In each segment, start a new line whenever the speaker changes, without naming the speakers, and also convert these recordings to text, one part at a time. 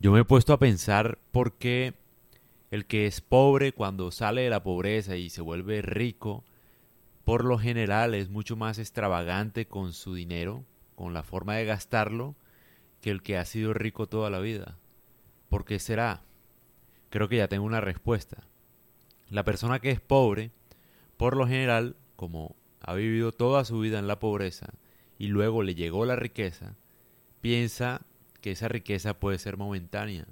Yo me he puesto a pensar por qué el que es pobre cuando sale de la pobreza y se vuelve rico, por lo general es mucho más extravagante con su dinero, con la forma de gastarlo, que el que ha sido rico toda la vida. ¿Por qué será? Creo que ya tengo una respuesta. La persona que es pobre, por lo general, como ha vivido toda su vida en la pobreza y luego le llegó la riqueza, piensa que esa riqueza puede ser momentánea.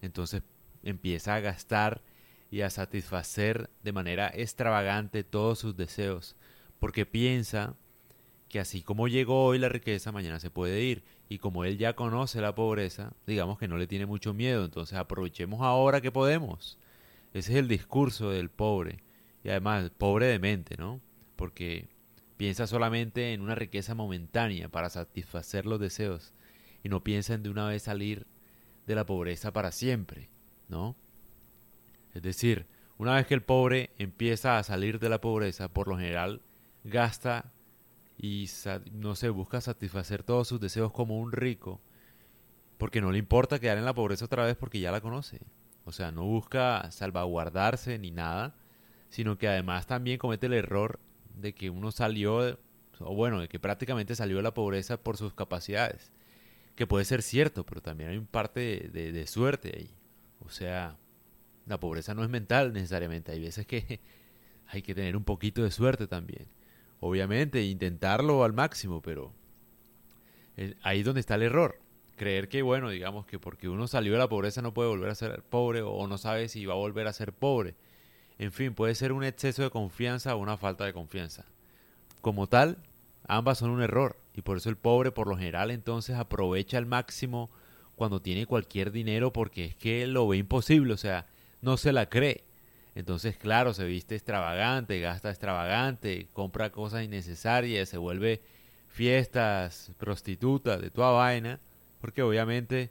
Entonces empieza a gastar y a satisfacer de manera extravagante todos sus deseos, porque piensa que así como llegó hoy la riqueza, mañana se puede ir. Y como él ya conoce la pobreza, digamos que no le tiene mucho miedo, entonces aprovechemos ahora que podemos. Ese es el discurso del pobre. Y además, pobre de mente, ¿no? Porque piensa solamente en una riqueza momentánea para satisfacer los deseos y no piensa en de una vez salir de la pobreza para siempre, ¿no? Es decir, una vez que el pobre empieza a salir de la pobreza, por lo general gasta y no se busca satisfacer todos sus deseos como un rico, porque no le importa quedar en la pobreza otra vez porque ya la conoce. O sea, no busca salvaguardarse ni nada, sino que además también comete el error de que uno salió, o bueno, de que prácticamente salió de la pobreza por sus capacidades. Que puede ser cierto, pero también hay un parte de, de suerte ahí. O sea, la pobreza no es mental necesariamente. Hay veces que hay que tener un poquito de suerte también. Obviamente, intentarlo al máximo, pero ahí es donde está el error. Creer que, bueno, digamos que porque uno salió de la pobreza no puede volver a ser pobre o no sabe si va a volver a ser pobre. En fin, puede ser un exceso de confianza o una falta de confianza. Como tal, ambas son un error y por eso el pobre por lo general entonces aprovecha al máximo cuando tiene cualquier dinero porque es que lo ve imposible, o sea, no se la cree. Entonces, claro, se viste extravagante, gasta extravagante, compra cosas innecesarias, se vuelve fiestas, prostitutas, de toda vaina, porque obviamente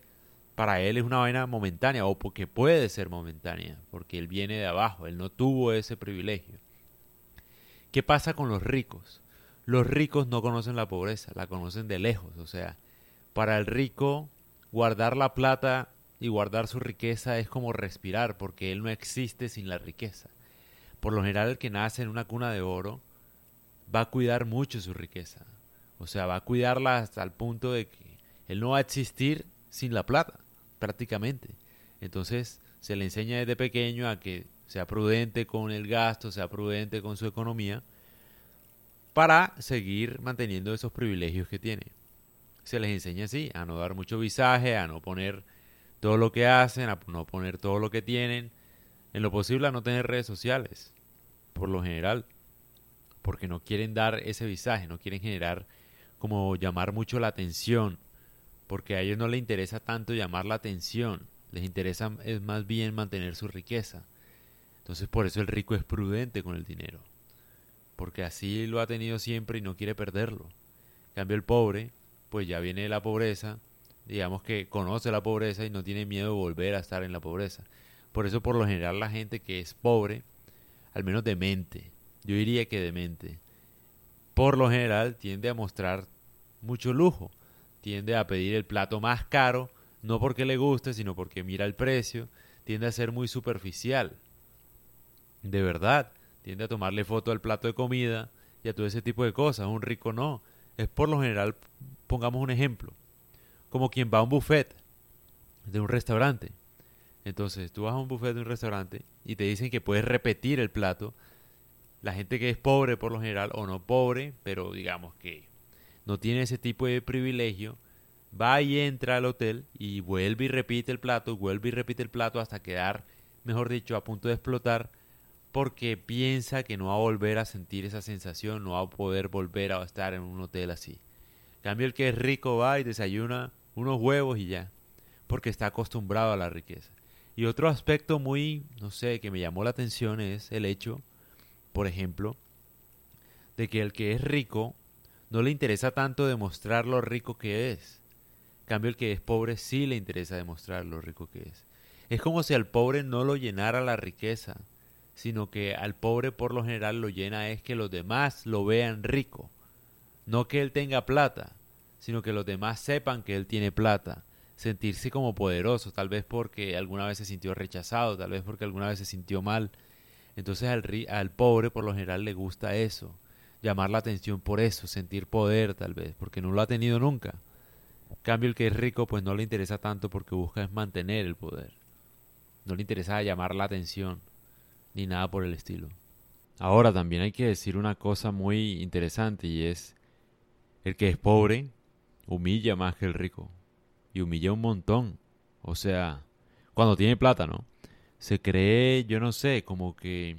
para él es una vaina momentánea o porque puede ser momentánea, porque él viene de abajo, él no tuvo ese privilegio. ¿Qué pasa con los ricos? Los ricos no conocen la pobreza, la conocen de lejos, o sea, para el rico guardar la plata y guardar su riqueza es como respirar, porque él no existe sin la riqueza. Por lo general el que nace en una cuna de oro va a cuidar mucho su riqueza. O sea, va a cuidarla hasta el punto de que él no va a existir sin la plata, prácticamente. Entonces se le enseña desde pequeño a que sea prudente con el gasto, sea prudente con su economía, para seguir manteniendo esos privilegios que tiene. Se les enseña así, a no dar mucho visaje, a no poner todo lo que hacen, a no poner todo lo que tienen, en lo posible a no tener redes sociales, por lo general, porque no quieren dar ese visaje, no quieren generar como llamar mucho la atención, porque a ellos no les interesa tanto llamar la atención, les interesa es más bien mantener su riqueza. Entonces por eso el rico es prudente con el dinero, porque así lo ha tenido siempre y no quiere perderlo. En cambio el pobre, pues ya viene de la pobreza, digamos que conoce la pobreza y no tiene miedo de volver a estar en la pobreza. Por eso por lo general la gente que es pobre, al menos de mente, yo diría que de mente, por lo general tiende a mostrar mucho lujo, tiende a pedir el plato más caro, no porque le guste, sino porque mira el precio, tiende a ser muy superficial. De verdad, tiende a tomarle foto al plato de comida y a todo ese tipo de cosas. Un rico no. Es por lo general, pongamos un ejemplo como quien va a un buffet de un restaurante. Entonces, tú vas a un buffet de un restaurante y te dicen que puedes repetir el plato. La gente que es pobre por lo general, o no pobre, pero digamos que no tiene ese tipo de privilegio, va y entra al hotel y vuelve y repite el plato, vuelve y repite el plato hasta quedar, mejor dicho, a punto de explotar, porque piensa que no va a volver a sentir esa sensación, no va a poder volver a estar en un hotel así. Cambio, el que es rico va y desayuna unos huevos y ya, porque está acostumbrado a la riqueza. Y otro aspecto muy, no sé, que me llamó la atención es el hecho, por ejemplo, de que el que es rico no le interesa tanto demostrar lo rico que es. En cambio, el que es pobre sí le interesa demostrar lo rico que es. Es como si al pobre no lo llenara la riqueza, sino que al pobre por lo general lo llena es que los demás lo vean rico, no que él tenga plata, sino que los demás sepan que él tiene plata, sentirse como poderoso, tal vez porque alguna vez se sintió rechazado, tal vez porque alguna vez se sintió mal. Entonces al, al pobre por lo general le gusta eso, llamar la atención por eso, sentir poder tal vez, porque no lo ha tenido nunca. En cambio el que es rico pues no le interesa tanto porque busca es mantener el poder. No le interesa llamar la atención, ni nada por el estilo. Ahora también hay que decir una cosa muy interesante y es, el que es pobre humilla más que el rico. Y humilla un montón. O sea, cuando tiene plata, ¿no? Se cree, yo no sé, como que...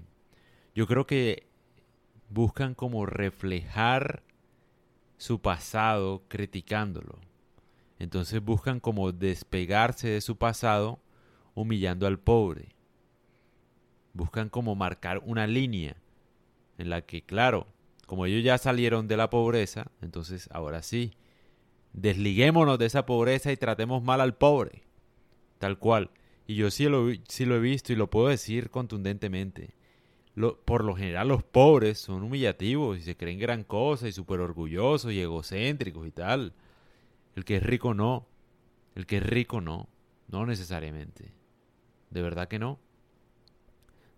Yo creo que buscan como reflejar su pasado criticándolo. Entonces buscan como despegarse de su pasado humillando al pobre. Buscan como marcar una línea en la que, claro, como ellos ya salieron de la pobreza, entonces ahora sí, desliguémonos de esa pobreza y tratemos mal al pobre. Tal cual. Y yo sí lo, sí lo he visto y lo puedo decir contundentemente. por lo general los pobres son humillativos y se creen gran cosa y súper orgullosos y egocéntricos y tal. El que es rico no. El que es rico no. No necesariamente. De verdad que no.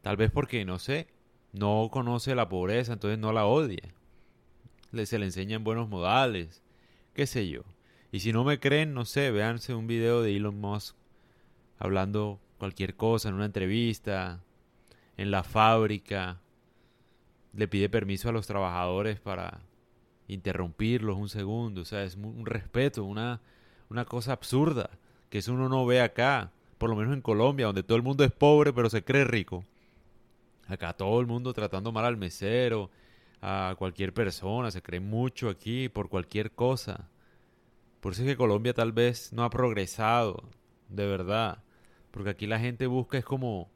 Tal vez porque, no sé, no conoce la pobreza, entonces no la odia. Le, se le enseñan buenos modales, qué sé yo. Y si no me creen, no sé, véanse un video de Elon Musk hablando cualquier cosa en una entrevista, en la fábrica. Le pide permiso a los trabajadores para interrumpirlos un segundo. O sea, es un respeto, una, una cosa absurda que eso uno no ve acá, por lo menos en Colombia, donde todo el mundo es pobre pero se cree rico. Acá todo el mundo tratando mal al mesero, a cualquier persona, se cree mucho aquí por cualquier cosa. Por eso es que Colombia tal vez no ha progresado, de verdad. Porque aquí la gente busca es como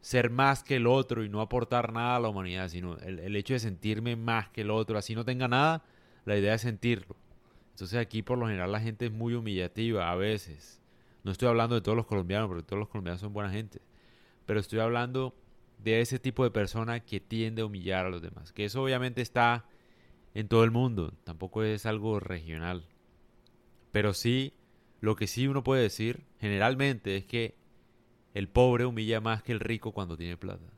ser más que el otro y no aportar nada a la humanidad, sino el, el hecho de sentirme más que el otro. Así no tenga nada, la idea es sentirlo. Entonces aquí por lo general la gente es muy humillativa a veces. No estoy hablando de todos los colombianos, porque todos los colombianos son buena gente. Pero estoy hablando de ese tipo de persona que tiende a humillar a los demás. Que eso obviamente está en todo el mundo, tampoco es algo regional. Pero sí, lo que sí uno puede decir generalmente es que el pobre humilla más que el rico cuando tiene plata.